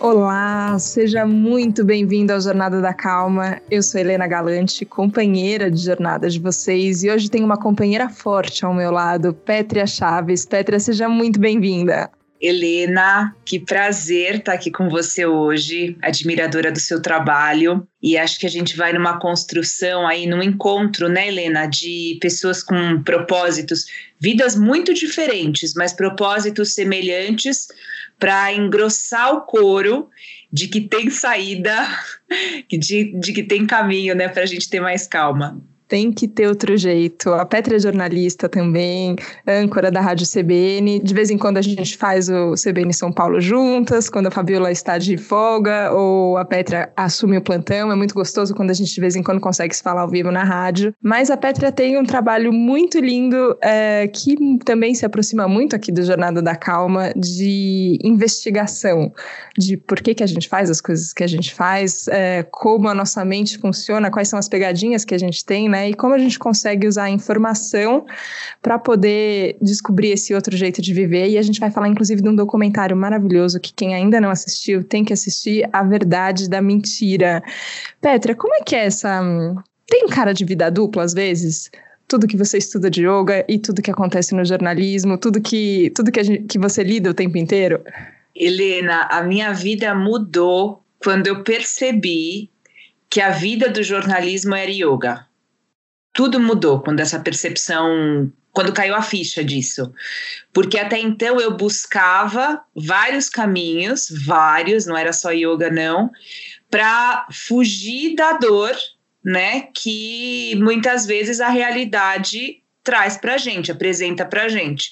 Olá, seja muito bem-vindo ao Jornada da Calma. Eu sou Helena Galante, companheira de jornada de vocês, e hoje tenho uma companheira forte ao meu lado, Pétria Chaves. Pétria, seja muito bem-vinda. Helena, que prazer estar aqui com você hoje, admiradora do seu trabalho. E acho que a gente vai numa construção aí, num encontro, né, Helena, de pessoas com propósitos, vidas muito diferentes, mas propósitos semelhantes para engrossar o coro de que tem saída, de, de que tem caminho, né, para a gente ter mais calma tem que ter outro jeito. A Petra é jornalista também, âncora da Rádio CBN. De vez em quando a gente faz o CBN São Paulo juntas, quando a Fabiola está de folga ou a Petra assume o plantão. É muito gostoso quando a gente de vez em quando consegue se falar ao vivo na rádio. Mas a Petra tem um trabalho muito lindo é, que também se aproxima muito aqui do Jornada da Calma de investigação, de por que, que a gente faz as coisas que a gente faz, é, como a nossa mente funciona, quais são as pegadinhas que a gente tem, né? Né? E como a gente consegue usar a informação para poder descobrir esse outro jeito de viver. E a gente vai falar, inclusive, de um documentário maravilhoso que quem ainda não assistiu tem que assistir A Verdade da Mentira. Petra, como é que é essa. Tem cara de vida dupla às vezes? tudo que você estuda de yoga e tudo que acontece no jornalismo, tudo que tudo que, gente, que você lida o tempo inteiro? Helena, a minha vida mudou quando eu percebi que a vida do jornalismo era yoga tudo mudou quando essa percepção quando caiu a ficha disso. Porque até então eu buscava vários caminhos, vários, não era só yoga não, para fugir da dor, né, que muitas vezes a realidade traz para gente, apresenta para gente.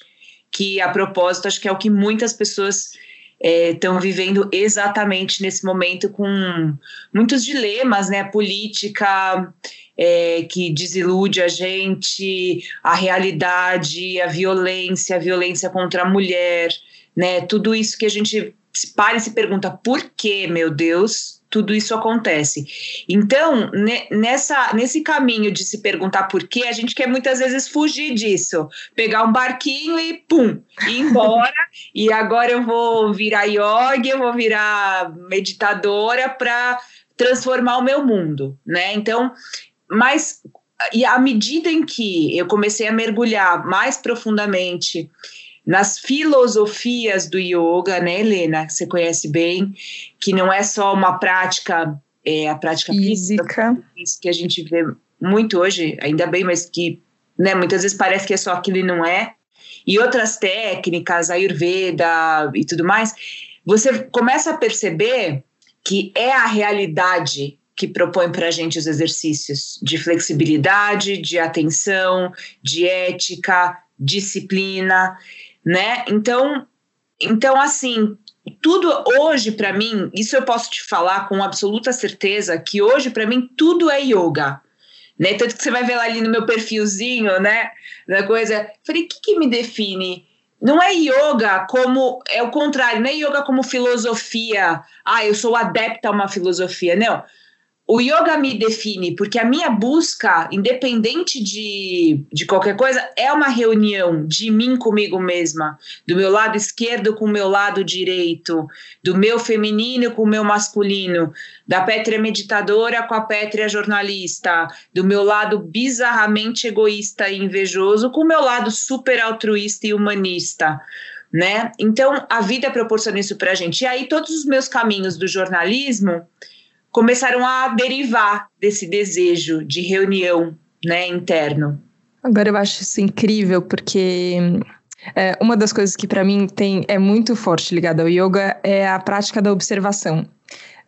Que a propósito, acho que é o que muitas pessoas estão é, vivendo exatamente nesse momento com muitos dilemas, né? Política é, que desilude a gente, a realidade, a violência, a violência contra a mulher, né? Tudo isso que a gente se para e se pergunta por que, meu Deus, tudo isso acontece. Então, nessa, nesse caminho de se perguntar por que, a gente quer muitas vezes fugir disso, pegar um barquinho e pum, ir embora. e agora eu vou virar yoga, eu vou virar meditadora para transformar o meu mundo, né? Então, mas e à medida em que eu comecei a mergulhar mais profundamente nas filosofias do yoga, né, Helena, que você conhece bem, que não é só uma prática, é a prática física, física que a gente vê muito hoje, ainda bem, mas que né, muitas vezes parece que é só aquilo e não é, e outras técnicas, Ayurveda e tudo mais, você começa a perceber que é a realidade que propõe para a gente os exercícios de flexibilidade, de atenção, de ética, disciplina, né? Então, então assim, tudo hoje para mim, isso eu posso te falar com absoluta certeza que hoje para mim tudo é yoga. Né? Tanto que você vai ver lá ali no meu perfilzinho, né, da coisa, falei, o que, que me define? Não é yoga como é o contrário, não é yoga como filosofia. Ah, eu sou adepta a uma filosofia. Não o yoga me define, porque a minha busca, independente de, de qualquer coisa, é uma reunião de mim comigo mesma, do meu lado esquerdo com o meu lado direito, do meu feminino com o meu masculino, da Pétria meditadora com a Pétria jornalista, do meu lado bizarramente egoísta e invejoso com o meu lado super altruísta e humanista. Né? Então, a vida proporciona isso para a gente. E aí, todos os meus caminhos do jornalismo começaram a derivar desse desejo de reunião né, interno. Agora eu acho isso incrível porque é, uma das coisas que para mim tem é muito forte ligada ao yoga é a prática da observação.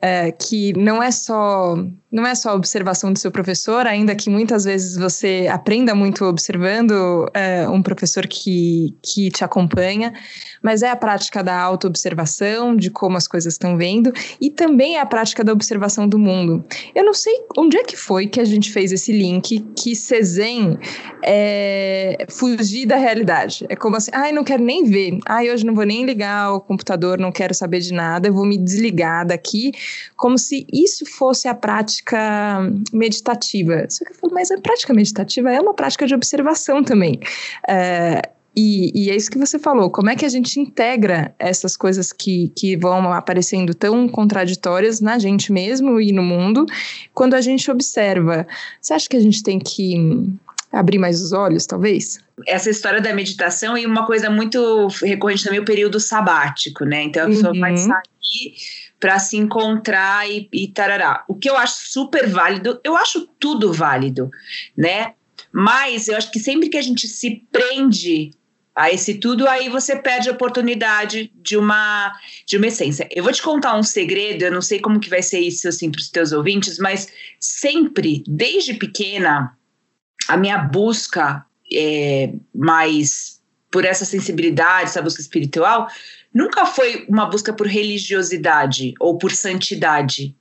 É, que não é só não é só a observação do seu professor, ainda que muitas vezes você aprenda muito observando é, um professor que, que te acompanha, mas é a prática da autoobservação, de como as coisas estão vendo, e também é a prática da observação do mundo. Eu não sei onde é que foi que a gente fez esse link que Cezanne é fugir da realidade. É como assim, ai, não quero nem ver, ai, hoje não vou nem ligar o computador, não quero saber de nada, eu vou me desligar daqui, como se isso fosse a prática prática meditativa. Só que eu falo, mas a prática meditativa é uma prática de observação também. É, E, e, é isso que você falou. Como é que a gente integra essas coisas que, que vão aparecendo tão contraditórias na gente mesmo e no mundo, quando a gente observa? Você acha que a gente tem que abrir mais os olhos, talvez? Essa história da meditação e uma coisa muito recorrente também, o período sabático, né? Então a pessoa uhum. vai sair para se encontrar e, e tarará. O que eu acho super válido, eu acho tudo válido, né? Mas eu acho que sempre que a gente se prende a esse tudo, aí você perde a oportunidade de uma de uma essência. Eu vou te contar um segredo, eu não sei como que vai ser isso assim para os teus ouvintes, mas sempre, desde pequena, a minha busca é, mais por essa sensibilidade, essa busca espiritual, nunca foi uma busca por religiosidade ou por santidade.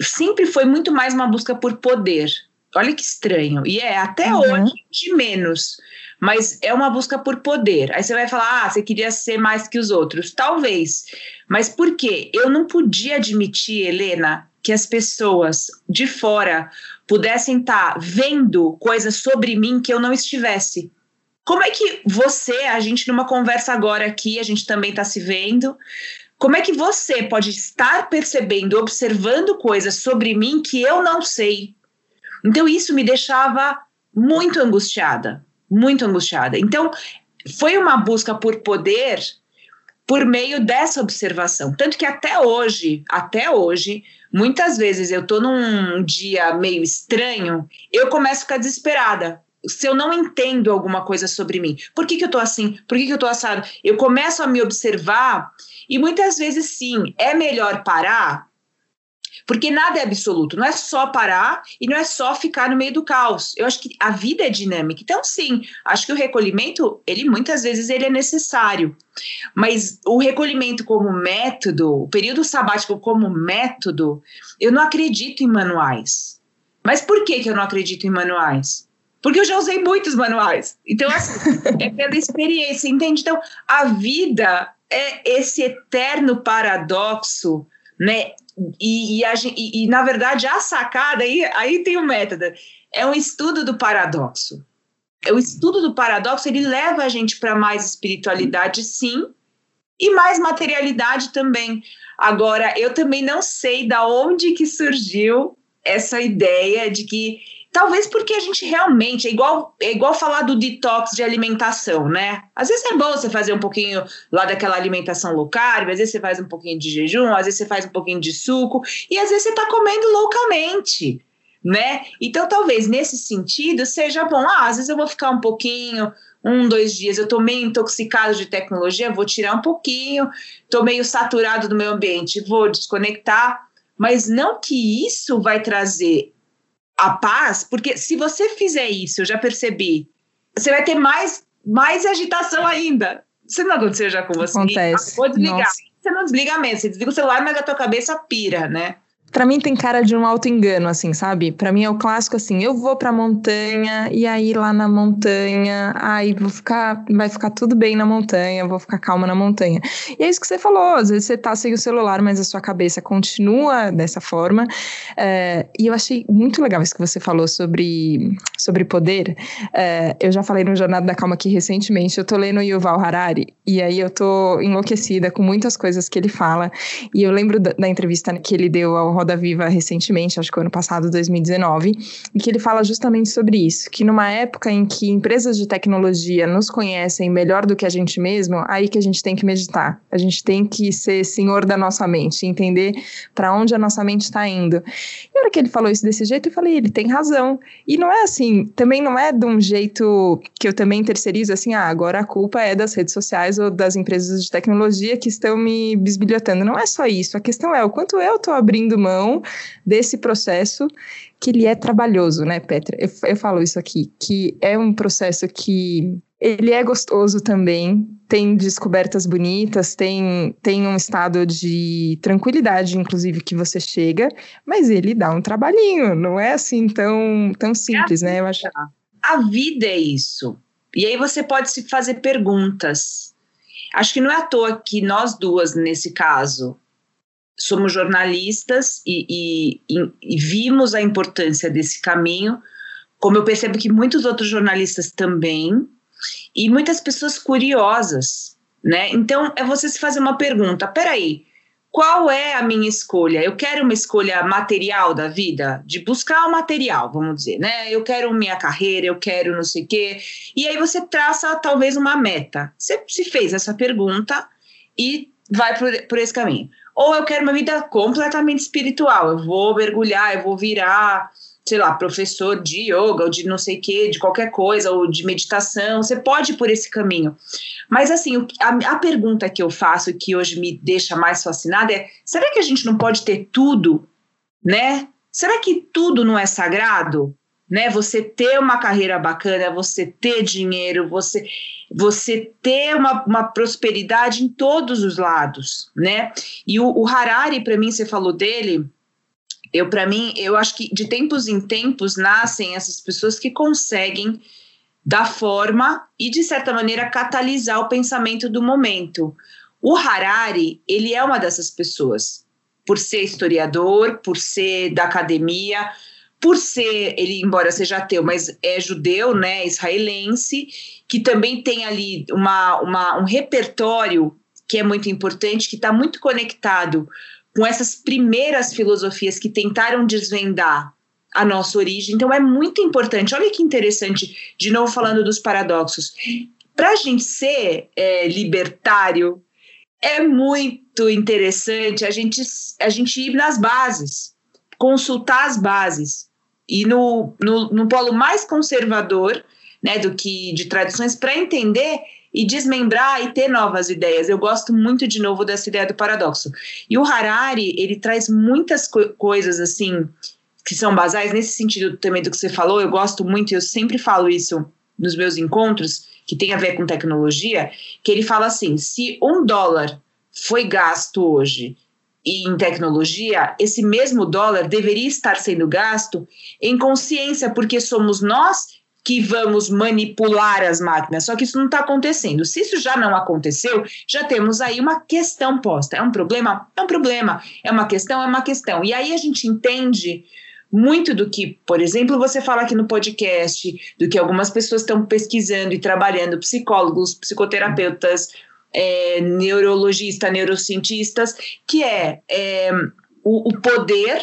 Sempre foi muito mais uma busca por poder. Olha que estranho. E é até uhum. hoje de menos mas é uma busca por poder. Aí você vai falar, ah, você queria ser mais que os outros. Talvez. Mas por quê? Eu não podia admitir, Helena, que as pessoas de fora pudessem estar tá vendo coisas sobre mim que eu não estivesse. Como é que você, a gente numa conversa agora aqui, a gente também está se vendo, como é que você pode estar percebendo, observando coisas sobre mim que eu não sei? Então isso me deixava muito angustiada muito angustiada. Então, foi uma busca por poder por meio dessa observação. Tanto que até hoje, até hoje, muitas vezes eu tô num dia meio estranho, eu começo a ficar desesperada. Se eu não entendo alguma coisa sobre mim, por que, que eu tô assim? Por que, que eu tô assado? Eu começo a me observar e muitas vezes sim, é melhor parar porque nada é absoluto, não é só parar e não é só ficar no meio do caos. Eu acho que a vida é dinâmica. Então, sim, acho que o recolhimento, ele muitas vezes ele é necessário. Mas o recolhimento como método, o período sabático como método, eu não acredito em manuais. Mas por que, que eu não acredito em manuais? Porque eu já usei muitos manuais. Então, assim, é pela experiência, entende? Então, a vida é esse eterno paradoxo, né? E, e, a, e, e, na verdade, a sacada, aí, aí tem o método, é um estudo do paradoxo. O estudo do paradoxo, ele leva a gente para mais espiritualidade, sim, e mais materialidade também. Agora, eu também não sei da onde que surgiu essa ideia de que Talvez porque a gente realmente é igual é igual falar do detox de alimentação, né? Às vezes é bom você fazer um pouquinho lá daquela alimentação low carb, às vezes você faz um pouquinho de jejum, às vezes você faz um pouquinho de suco e às vezes você está comendo loucamente, né? Então talvez nesse sentido seja bom. Ah, às vezes eu vou ficar um pouquinho, um, dois dias, eu tô meio intoxicado de tecnologia, vou tirar um pouquinho, tô meio saturado do meu ambiente, vou desconectar, mas não que isso vai trazer a paz, porque se você fizer isso, eu já percebi, você vai ter mais, mais agitação ainda. Você não aconteceu já com você? Acontece. Vou desligar. Nossa. Você não desliga mesmo, você desliga o celular, mas a tua cabeça pira, né? Para mim tem cara de um auto-engano, assim, sabe? Para mim é o clássico assim, eu vou pra montanha e aí lá na montanha, aí vou ficar, vai ficar tudo bem na montanha, vou ficar calma na montanha. E é isso que você falou, às vezes você tá sem o celular, mas a sua cabeça continua dessa forma. É, e eu achei muito legal isso que você falou sobre, sobre poder. É, eu já falei no Jornada da Calma aqui recentemente, eu tô lendo Yuval Harari, e aí eu tô enlouquecida com muitas coisas que ele fala. E eu lembro da, da entrevista que ele deu ao Roda Viva recentemente, acho que ano passado, 2019, e que ele fala justamente sobre isso, que numa época em que empresas de tecnologia nos conhecem melhor do que a gente mesmo, aí que a gente tem que meditar. A gente tem que ser senhor da nossa mente, entender para onde a nossa mente está indo. E a hora que ele falou isso desse jeito, eu falei, ele tem razão. E não é assim, também não é de um jeito que eu também terceirizo assim, ah, agora a culpa é das redes sociais ou das empresas de tecnologia que estão me bisbilhotando. Não é só isso. A questão é o quanto eu estou abrindo mão mão desse processo que ele é trabalhoso, né, Petra? Eu, eu falo isso aqui, que é um processo que ele é gostoso também, tem descobertas bonitas, tem, tem um estado de tranquilidade, inclusive, que você chega, mas ele dá um trabalhinho, não é assim tão, tão simples, é né? Eu acho. A vida é isso. E aí você pode se fazer perguntas. Acho que não é à toa que nós duas, nesse caso, somos jornalistas e, e, e, vimos a importância desse caminho, como eu percebo que muitos outros jornalistas também, e muitas pessoas curiosas, né? Então é você se fazer uma pergunta: peraí, qual é a minha escolha? Eu quero uma escolha material da vida, de buscar o material, vamos dizer, né? Eu quero minha carreira, eu quero não sei o quê. E aí você traça talvez uma meta. Você se fez essa pergunta e vai por, por esse caminho. Ou eu quero uma vida completamente espiritual, eu vou mergulhar, eu vou virar sei lá, professor de yoga ou de não sei o que, de qualquer coisa, ou de meditação, você pode ir por esse caminho. Mas assim, a, a pergunta que eu faço, que hoje me deixa mais fascinada é: será que a gente não pode ter tudo, né? Será que tudo não é sagrado? Né, você ter uma carreira bacana, você ter dinheiro, você, você ter uma, uma prosperidade em todos os lados, né? E o, o Harari, para mim, você falou dele, eu, para mim, eu acho que de tempos em tempos nascem essas pessoas que conseguem dar forma e, de certa maneira, catalisar o pensamento do momento. O Harari, ele é uma dessas pessoas, por ser historiador, por ser da academia, por ser, ele, embora seja ateu, mas é judeu, né, israelense, que também tem ali uma, uma um repertório que é muito importante, que está muito conectado com essas primeiras filosofias que tentaram desvendar a nossa origem. Então é muito importante. Olha que interessante, de novo falando dos paradoxos. Para a gente ser é, libertário, é muito interessante a gente, a gente ir nas bases, consultar as bases. E no, no, no polo mais conservador né, do que de tradições, para entender e desmembrar e ter novas ideias. Eu gosto muito de novo dessa ideia do paradoxo. E o Harari, ele traz muitas co coisas assim que são basais nesse sentido também do que você falou. Eu gosto muito, eu sempre falo isso nos meus encontros, que tem a ver com tecnologia, que ele fala assim: se um dólar foi gasto hoje em tecnologia, esse mesmo dólar deveria estar sendo gasto em consciência, porque somos nós que vamos manipular as máquinas. Só que isso não está acontecendo. Se isso já não aconteceu, já temos aí uma questão posta. É um problema? É um problema. É uma questão? É uma questão. E aí a gente entende muito do que, por exemplo, você fala aqui no podcast, do que algumas pessoas estão pesquisando e trabalhando, psicólogos, psicoterapeutas, é, neurologistas, neurocientistas, que é, é o, o poder,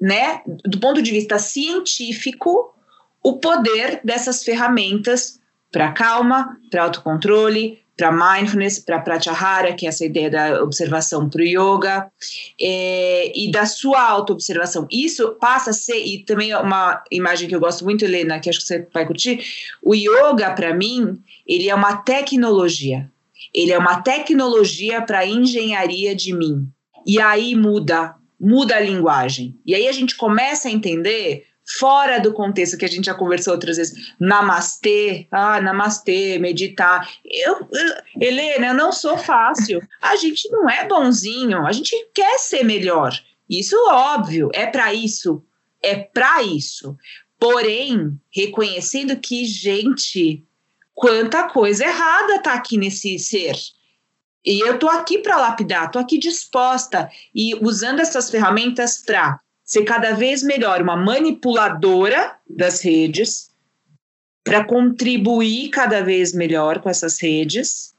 né, do ponto de vista científico, o poder dessas ferramentas para calma, para autocontrole, para mindfulness, para pratyahara, que é essa ideia da observação para o yoga, é, e da sua auto-observação. Isso passa a ser, e também uma imagem que eu gosto muito, Helena, que acho que você vai curtir, o yoga, para mim, ele é uma tecnologia. Ele é uma tecnologia para engenharia de mim. E aí muda, muda a linguagem. E aí a gente começa a entender fora do contexto que a gente já conversou outras vezes, namastê, ah, namastê, meditar. Eu, eu, Helena, eu não sou fácil. A gente não é bonzinho, a gente quer ser melhor. Isso óbvio, é para isso, é para isso. Porém, reconhecendo que, gente, quanta coisa errada tá aqui nesse ser. E eu tô aqui para lapidar, tô aqui disposta e usando essas ferramentas para ser cada vez melhor uma manipuladora das redes, para contribuir cada vez melhor com essas redes,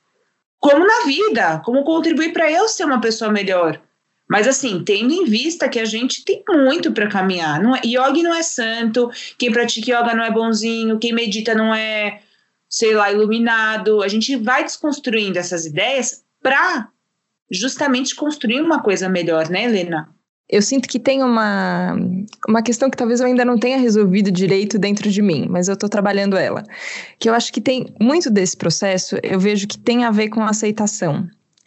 como na vida, como contribuir para eu ser uma pessoa melhor. Mas assim, tendo em vista que a gente tem muito para caminhar. Não é, yoga não é santo, quem pratica yoga não é bonzinho, quem medita não é, sei lá, iluminado. A gente vai desconstruindo essas ideias para justamente construir uma coisa melhor, né, Helena? eu sinto que tem uma, uma questão que talvez eu ainda não tenha resolvido direito dentro de mim, mas eu estou trabalhando ela. Que eu acho que tem muito desse processo, eu vejo que tem a ver com aceitação.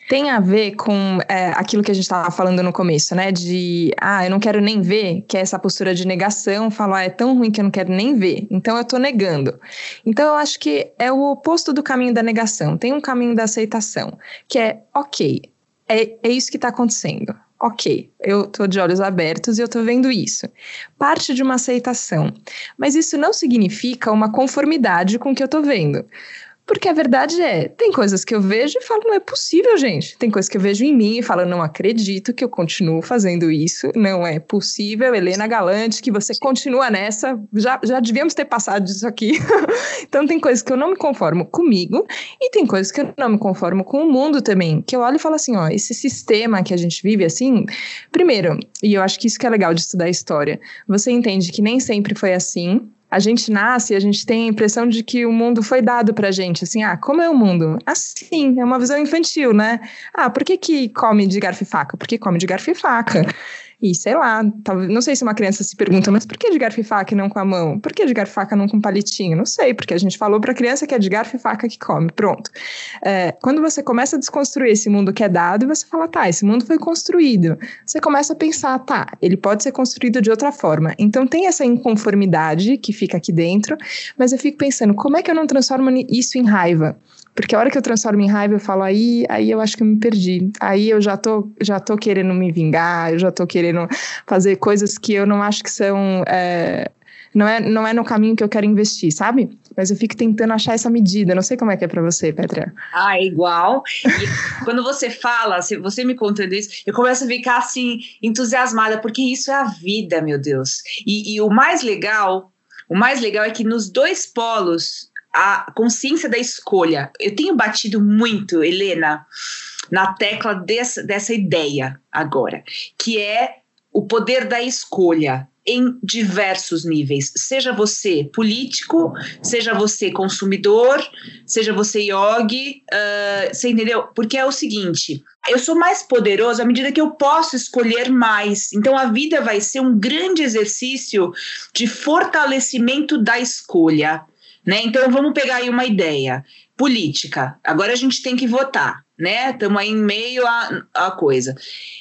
Tem a ver com é, aquilo que a gente estava falando no começo, né? De, ah, eu não quero nem ver, que é essa postura de negação, falar, ah, é tão ruim que eu não quero nem ver, então eu estou negando. Então eu acho que é o oposto do caminho da negação. Tem um caminho da aceitação, que é, ok, é, é isso que está acontecendo ok, eu estou de olhos abertos e eu estou vendo isso. Parte de uma aceitação. Mas isso não significa uma conformidade com o que eu estou vendo. Porque a verdade é, tem coisas que eu vejo e falo, não é possível, gente. Tem coisas que eu vejo em mim e falo, não acredito que eu continuo fazendo isso, não é possível. Helena Galante, que você continua nessa, já, já devíamos ter passado disso aqui. então tem coisas que eu não me conformo comigo e tem coisas que eu não me conformo com o mundo também. Que eu olho e falo assim, ó, esse sistema que a gente vive assim, primeiro, e eu acho que isso que é legal de estudar história, você entende que nem sempre foi assim, a gente nasce e a gente tem a impressão de que o mundo foi dado pra gente, assim, ah, como é o mundo? Assim, é uma visão infantil, né? Ah, por que que come de garfo e faca? Porque come de garfo e faca. E sei lá, talvez, não sei se uma criança se pergunta, mas por que de garfo e faca e não com a mão? Por que de garfo e faca não com palitinho? Não sei, porque a gente falou para a criança que é de garfo e faca que come. Pronto. É, quando você começa a desconstruir esse mundo que é dado, você fala, tá, esse mundo foi construído. Você começa a pensar, tá, ele pode ser construído de outra forma. Então tem essa inconformidade que fica aqui dentro, mas eu fico pensando, como é que eu não transformo isso em raiva? Porque a hora que eu transformo em raiva, eu falo, aí, aí eu acho que eu me perdi. Aí eu já tô, já tô querendo me vingar, eu já tô querendo fazer coisas que eu não acho que são. É, não, é, não é no caminho que eu quero investir, sabe? Mas eu fico tentando achar essa medida. Não sei como é que é para você, Petra. Ah, é igual. E quando você fala, você me contando isso, eu começo a ficar assim, entusiasmada, porque isso é a vida, meu Deus. E, e o mais legal, o mais legal é que nos dois polos a consciência da escolha. Eu tenho batido muito, Helena, na tecla dessa, dessa ideia agora, que é o poder da escolha em diversos níveis. Seja você político, seja você consumidor, seja você yogi, uh, você entendeu? Porque é o seguinte: eu sou mais poderoso à medida que eu posso escolher mais. Então a vida vai ser um grande exercício de fortalecimento da escolha. Né? Então vamos pegar aí uma ideia política. Agora a gente tem que votar, né? Estamos aí em meio a coisa.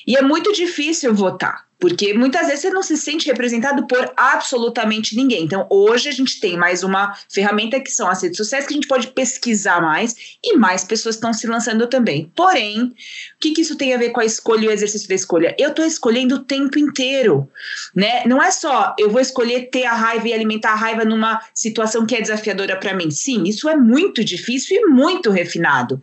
E é muito difícil votar. Porque muitas vezes você não se sente representado por absolutamente ninguém. Então, hoje a gente tem mais uma ferramenta que são as redes sociais, que a gente pode pesquisar mais e mais pessoas estão se lançando também. Porém, o que, que isso tem a ver com a escolha e o exercício da escolha? Eu estou escolhendo o tempo inteiro, né? Não é só eu vou escolher ter a raiva e alimentar a raiva numa situação que é desafiadora para mim. Sim, isso é muito difícil e muito refinado.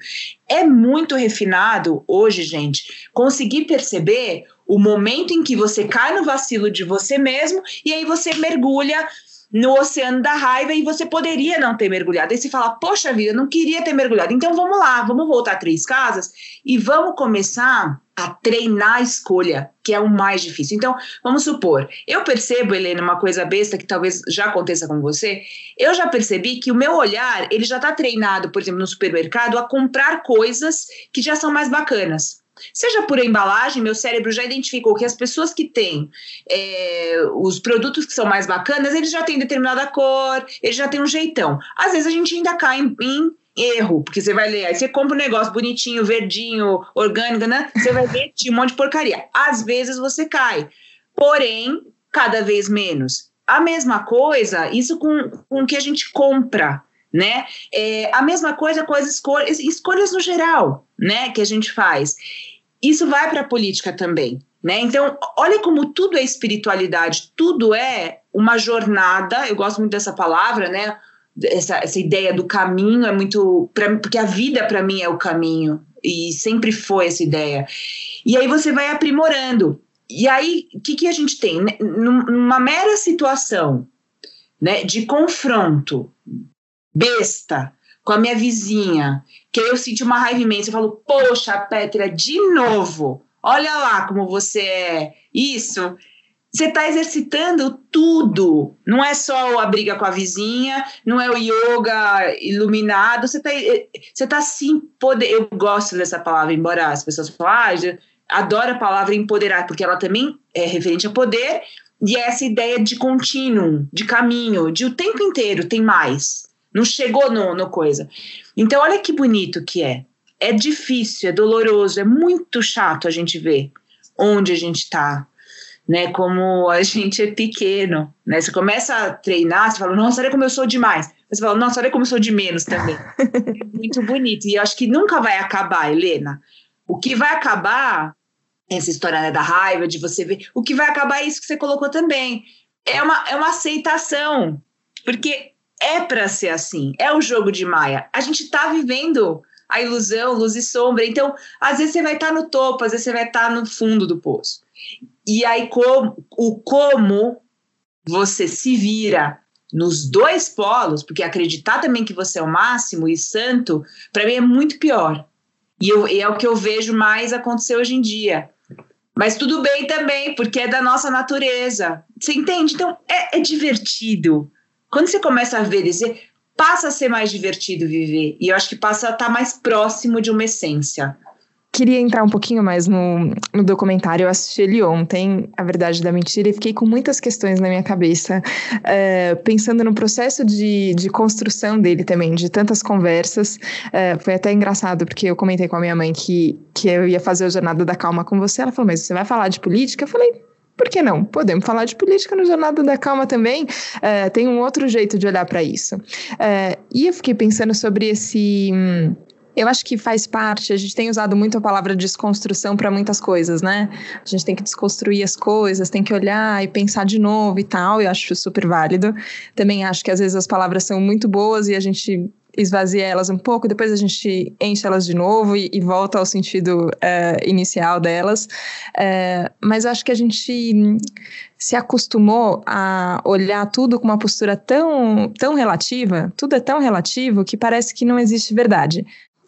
É muito refinado hoje, gente, conseguir perceber o momento em que você cai no vacilo de você mesmo e aí você mergulha no oceano da raiva e você poderia não ter mergulhado. Aí você fala, poxa vida, eu não queria ter mergulhado. Então vamos lá, vamos voltar três casas e vamos começar a treinar a escolha, que é o mais difícil. Então, vamos supor, eu percebo, Helena, uma coisa besta que talvez já aconteça com você, eu já percebi que o meu olhar, ele já está treinado, por exemplo, no supermercado, a comprar coisas que já são mais bacanas. Seja por embalagem, meu cérebro já identificou que as pessoas que têm é, os produtos que são mais bacanas, eles já têm determinada cor, eles já têm um jeitão. Às vezes a gente ainda cai em, em erro, porque você vai ler, aí você compra um negócio bonitinho, verdinho, orgânico, né? Você vai ver um monte de porcaria. Às vezes você cai, porém, cada vez menos. A mesma coisa, isso com, com o que a gente compra né? É, a mesma coisa com as escolhas, escolhas no geral, né? Que a gente faz. Isso vai para a política também, né? Então, olha como tudo é espiritualidade, tudo é uma jornada. Eu gosto muito dessa palavra, né? Essa, essa ideia do caminho é muito. Pra, porque a vida, para mim, é o caminho, e sempre foi essa ideia. E aí você vai aprimorando. E aí, o que, que a gente tem? Numa mera situação né, de confronto besta com a minha vizinha, que eu senti uma raiva imensa. Eu falo, poxa, Petra, de novo, olha lá como você é. Isso. Você está exercitando tudo. Não é só a briga com a vizinha, não é o yoga iluminado. Você está você tá sim poder. Eu gosto dessa palavra, embora as pessoas falem, ah, adoro a palavra empoderar, porque ela também é referente a poder e é essa ideia de contínuo, de caminho, de o tempo inteiro tem mais. Não chegou no, no coisa. Então, olha que bonito que é. É difícil, é doloroso, é muito chato a gente ver onde a gente está, né? Como a gente é pequeno, né? Você começa a treinar, você fala, nossa, olha como eu sou demais. Você fala, nossa, olha como eu sou de menos também. é muito bonito. E eu acho que nunca vai acabar, Helena. O que vai acabar, essa história né, da raiva, de você ver, o que vai acabar é isso que você colocou também. É uma, é uma aceitação. Porque é para ser assim, é o jogo de Maia. A gente está vivendo a ilusão, luz e sombra. Então, às vezes você vai estar tá no topo, às vezes você vai estar tá no fundo do poço. E aí, como, o como você se vira nos dois polos, porque acreditar também que você é o máximo e santo, para mim é muito pior. E, eu, e é o que eu vejo mais acontecer hoje em dia. Mas tudo bem também, porque é da nossa natureza. Você entende? Então, é, é divertido. Quando você começa a ver, dizer, passa a ser mais divertido viver. E eu acho que passa a estar tá mais próximo de uma essência. Queria entrar um pouquinho mais no, no documentário. Eu assisti ele ontem, A Verdade da Mentira, e fiquei com muitas questões na minha cabeça, uh, pensando no processo de, de construção dele também, de tantas conversas. Uh, foi até engraçado, porque eu comentei com a minha mãe que, que eu ia fazer o Jornada da Calma com você. Ela falou, mas você vai falar de política? Eu falei, por que não? Podemos falar de política no Jornada da Calma também. Uh, tem um outro jeito de olhar para isso. E eu fiquei pensando sobre esse. Hum, eu acho que faz parte, a gente tem usado muito a palavra desconstrução para muitas coisas, né? A gente tem que desconstruir as coisas, tem que olhar e pensar de novo e tal, eu acho super válido. Também acho que às vezes as palavras são muito boas e a gente esvazia elas um pouco, depois a gente enche elas de novo e, e volta ao sentido uh, inicial delas. Uh, mas acho que a gente se acostumou a olhar tudo com uma postura tão, tão relativa, tudo é tão relativo que parece que não existe verdade.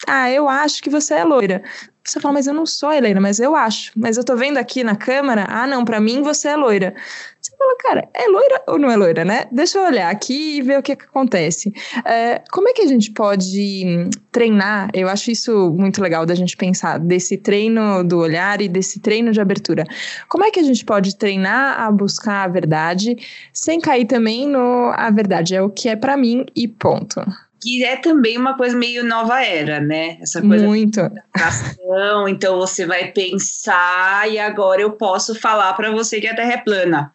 Ah, eu acho que você é loira. Você fala, mas eu não sou Helena, mas eu acho. Mas eu tô vendo aqui na câmera, ah, não, para mim você é loira. Você fala, cara, é loira ou não é loira, né? Deixa eu olhar aqui e ver o que, que acontece. É, como é que a gente pode treinar? Eu acho isso muito legal da gente pensar, desse treino do olhar e desse treino de abertura. Como é que a gente pode treinar a buscar a verdade sem cair também no a verdade é o que é para mim e ponto? Que é também uma coisa meio nova era, né? Essa coisa Muito. Ação, então você vai pensar e agora eu posso falar para você que a Terra é plana.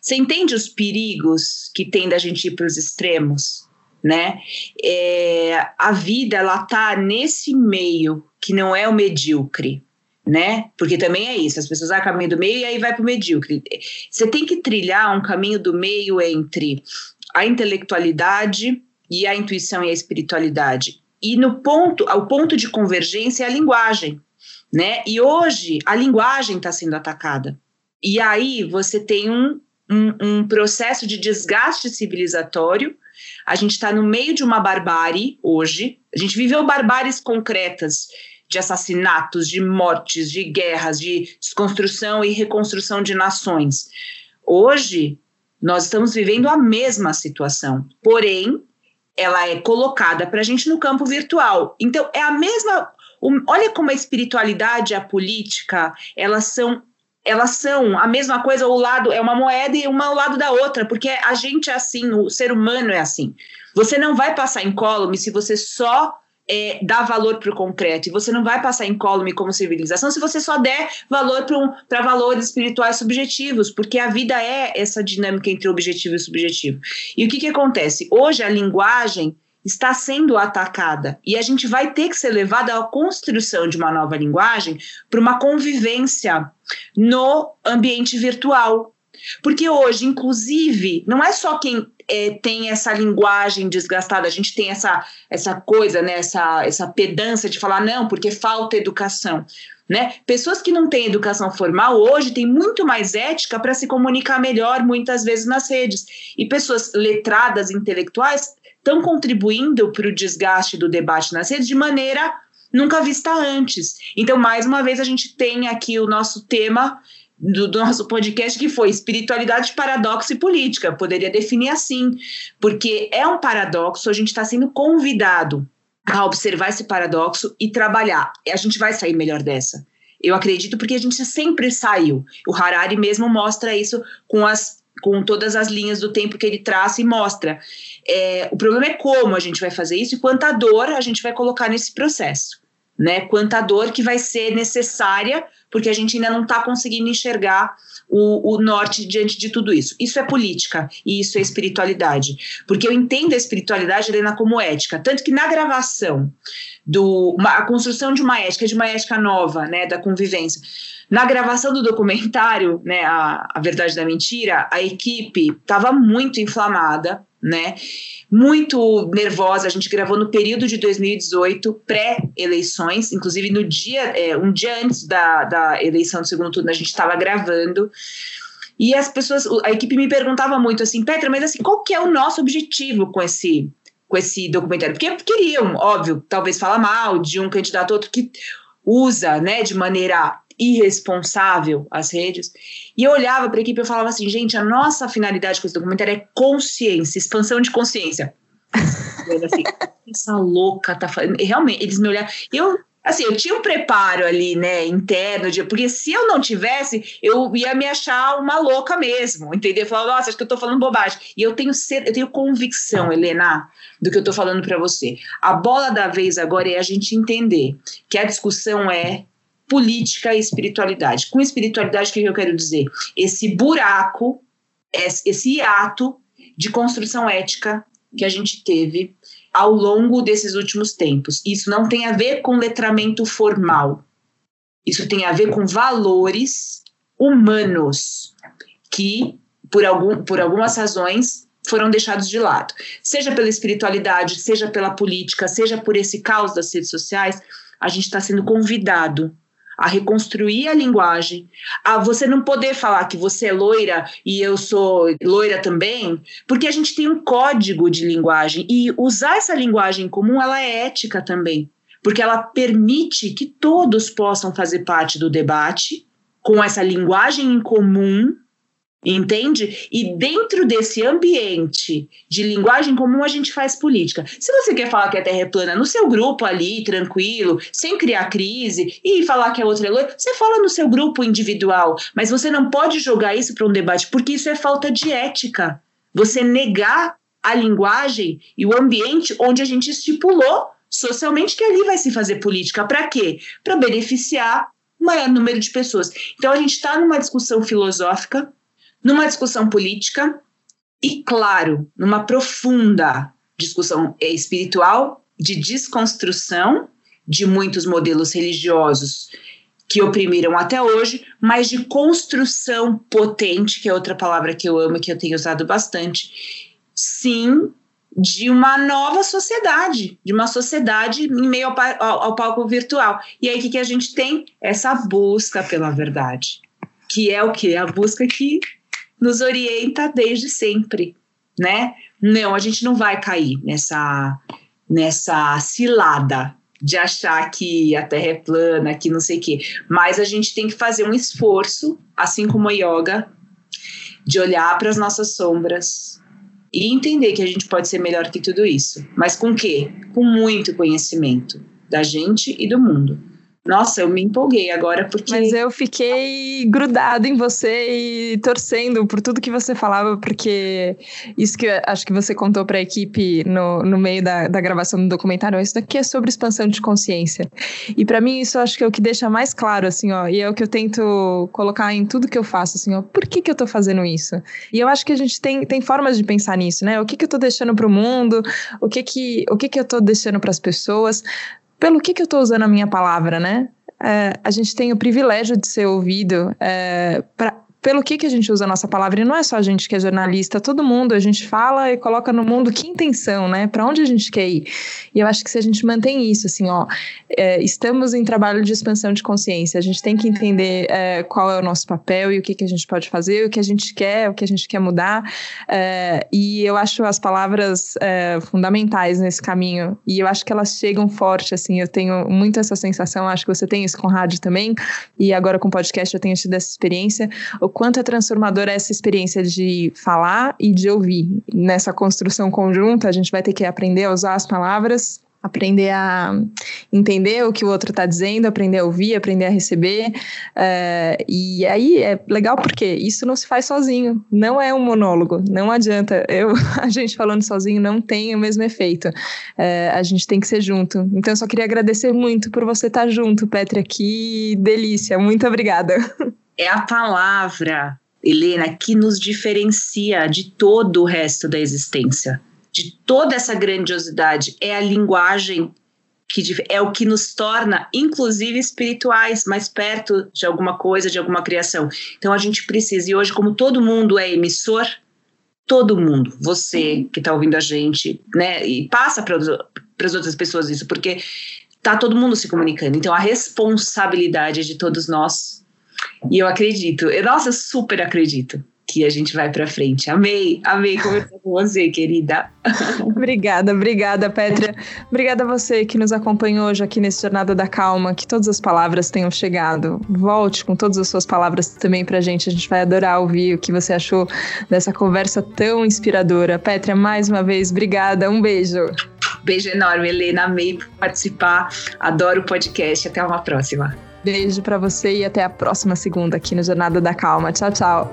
Você entende os perigos que tem da gente ir para os extremos, né? É, a vida ela tá nesse meio que não é o medíocre, né? Porque também é isso, as pessoas ah, caminho do meio e aí vai para o medíocre. Você tem que trilhar um caminho do meio entre a intelectualidade e a intuição e a espiritualidade. E no ponto, o ponto de convergência é a linguagem, né? E hoje a linguagem está sendo atacada. E aí você tem um, um, um processo de desgaste civilizatório. A gente está no meio de uma barbárie hoje. A gente viveu barbáries concretas de assassinatos, de mortes, de guerras, de desconstrução e reconstrução de nações. Hoje, nós estamos vivendo a mesma situação, porém, ela é colocada para a gente no campo virtual. Então, é a mesma. olha como a espiritualidade e a política elas são elas são a mesma coisa, o lado é uma moeda e uma ao lado da outra, porque a gente é assim, o ser humano é assim. Você não vai passar incólume se você só é, dar valor para o concreto. E você não vai passar incólume como civilização se você só der valor para valores espirituais subjetivos, porque a vida é essa dinâmica entre objetivo e subjetivo. E o que, que acontece? Hoje a linguagem está sendo atacada e a gente vai ter que ser levado à construção de uma nova linguagem para uma convivência no ambiente virtual. Porque hoje, inclusive, não é só quem é, tem essa linguagem desgastada, a gente tem essa, essa coisa, né, essa, essa pedância de falar, não, porque falta educação. Né? Pessoas que não têm educação formal hoje têm muito mais ética para se comunicar melhor, muitas vezes nas redes. E pessoas letradas, intelectuais, estão contribuindo para o desgaste do debate nas redes de maneira nunca vista antes. Então, mais uma vez, a gente tem aqui o nosso tema do, nosso podcast, que foi espiritualidade, paradoxo e política. Poderia definir assim, porque é um paradoxo, a gente está sendo convidado a observar esse paradoxo e trabalhar. A gente vai sair melhor dessa. Eu acredito porque a gente sempre saiu. O Harari mesmo mostra isso com as com todas as linhas do tempo que ele traça e mostra. É, o problema é como a gente vai fazer isso e quanta dor a gente vai colocar nesse processo né? Quanta dor que vai ser necessária, porque a gente ainda não está conseguindo enxergar o, o, norte diante de tudo isso. Isso é política e isso é espiritualidade. Porque eu entendo a espiritualidade, Helena, como ética. Tanto que na gravação, do, uma, a construção de uma ética, de uma ética nova, né, da convivência, na gravação do documentário, né, a, a Verdade da Mentira, a equipe estava muito inflamada, né? Muito nervosa. A gente gravou no período de 2018, pré-eleições, inclusive no dia, é, um dia antes da, da eleição do segundo turno, a gente estava gravando. E as pessoas, a equipe me perguntava muito assim, Petra, mas assim, qual que é o nosso objetivo com esse, com esse documentário? Porque queriam, óbvio, talvez falar mal de um candidato outro que usa, né, de maneira irresponsável as redes. E eu olhava para a equipe e falava assim, gente, a nossa finalidade com esse documentário é consciência, expansão de consciência. assim, essa louca tá falando. Realmente, eles me olharam. Eu assim, eu tinha um preparo ali, né, interno, de, porque se eu não tivesse, eu ia me achar uma louca mesmo, entendeu? Eu falava, nossa, acho que eu tô falando bobagem. E eu tenho ser, eu tenho convicção, Helena, do que eu tô falando para você. A bola da vez agora é a gente entender que a discussão é política e espiritualidade. Com espiritualidade, o que eu quero dizer? Esse buraco, esse hiato de construção ética que a gente teve ao longo desses últimos tempos. Isso não tem a ver com letramento formal. Isso tem a ver com valores humanos que, por, algum, por algumas razões, foram deixados de lado. Seja pela espiritualidade, seja pela política, seja por esse caos das redes sociais, a gente está sendo convidado a reconstruir a linguagem, a você não poder falar que você é loira e eu sou loira também, porque a gente tem um código de linguagem e usar essa linguagem comum ela é ética também, porque ela permite que todos possam fazer parte do debate com essa linguagem em comum Entende? E dentro desse ambiente de linguagem comum, a gente faz política. Se você quer falar que a Terra é plana no seu grupo ali, tranquilo, sem criar crise, e falar que a outra é loira, você fala no seu grupo individual. Mas você não pode jogar isso para um debate, porque isso é falta de ética. Você negar a linguagem e o ambiente onde a gente estipulou socialmente que ali vai se fazer política. Para quê? Para beneficiar o maior número de pessoas. Então a gente está numa discussão filosófica numa discussão política e, claro, numa profunda discussão espiritual de desconstrução de muitos modelos religiosos que oprimiram até hoje, mas de construção potente, que é outra palavra que eu amo e que eu tenho usado bastante, sim, de uma nova sociedade, de uma sociedade em meio ao, ao, ao palco virtual. E aí o que, que a gente tem? Essa busca pela verdade, que é o que? A busca que nos orienta desde sempre, né? Não, a gente não vai cair nessa nessa cilada de achar que a Terra é plana, que não sei o quê. Mas a gente tem que fazer um esforço, assim como a yoga, de olhar para as nossas sombras e entender que a gente pode ser melhor que tudo isso. Mas com quê? Com muito conhecimento da gente e do mundo. Nossa, eu me empolguei agora porque. Mas eu fiquei grudado em você e torcendo por tudo que você falava, porque isso que acho que você contou para a equipe no, no meio da, da gravação do documentário, isso daqui é sobre expansão de consciência. E para mim isso acho que é o que deixa mais claro, assim, ó, e é o que eu tento colocar em tudo que eu faço, assim, ó, por que que eu tô fazendo isso? E eu acho que a gente tem, tem formas de pensar nisso, né? O que que eu tô deixando para o mundo? O que que, o que que eu tô deixando para as pessoas? Pelo que, que eu estou usando a minha palavra, né? É, a gente tem o privilégio de ser ouvido é, para pelo que, que a gente usa a nossa palavra. E não é só a gente que é jornalista, todo mundo. A gente fala e coloca no mundo que intenção, né? Para onde a gente quer ir. E eu acho que se a gente mantém isso, assim, ó, é, estamos em trabalho de expansão de consciência. A gente tem que entender é, qual é o nosso papel e o que, que a gente pode fazer, o que a gente quer, o que a gente quer mudar. É, e eu acho as palavras é, fundamentais nesse caminho. E eu acho que elas chegam forte, assim. Eu tenho muito essa sensação, acho que você tem isso com rádio também. E agora com podcast eu tenho tido essa experiência. O quanto é transformadora essa experiência de falar e de ouvir. Nessa construção conjunta, a gente vai ter que aprender a usar as palavras aprender a entender o que o outro está dizendo, aprender a ouvir, aprender a receber. Uh, e aí é legal porque isso não se faz sozinho, não é um monólogo, não adianta. Eu, a gente falando sozinho não tem o mesmo efeito. Uh, a gente tem que ser junto. Então eu só queria agradecer muito por você estar tá junto, Petra. Que delícia, muito obrigada. é a palavra, Helena, que nos diferencia de todo o resto da existência, de toda essa grandiosidade. É a linguagem que é o que nos torna, inclusive espirituais, mais perto de alguma coisa, de alguma criação. Então a gente precisa, e hoje, como todo mundo é emissor, todo mundo, você que está ouvindo a gente, né? E passa para as outras pessoas isso, porque tá todo mundo se comunicando. Então a responsabilidade é de todos nós. E eu acredito, eu, nossa, eu super acredito que a gente vai para frente. Amei, amei conversar com você, querida. obrigada, obrigada, Petra. Obrigada a você que nos acompanhou hoje aqui nesse Jornada da Calma, que todas as palavras tenham chegado. Volte com todas as suas palavras também pra gente, a gente vai adorar ouvir o que você achou dessa conversa tão inspiradora. Petra, mais uma vez, obrigada, um beijo. Beijo enorme, Helena, amei participar, adoro o podcast, até uma próxima. Beijo para você e até a próxima segunda aqui no Jornada da Calma. Tchau, tchau.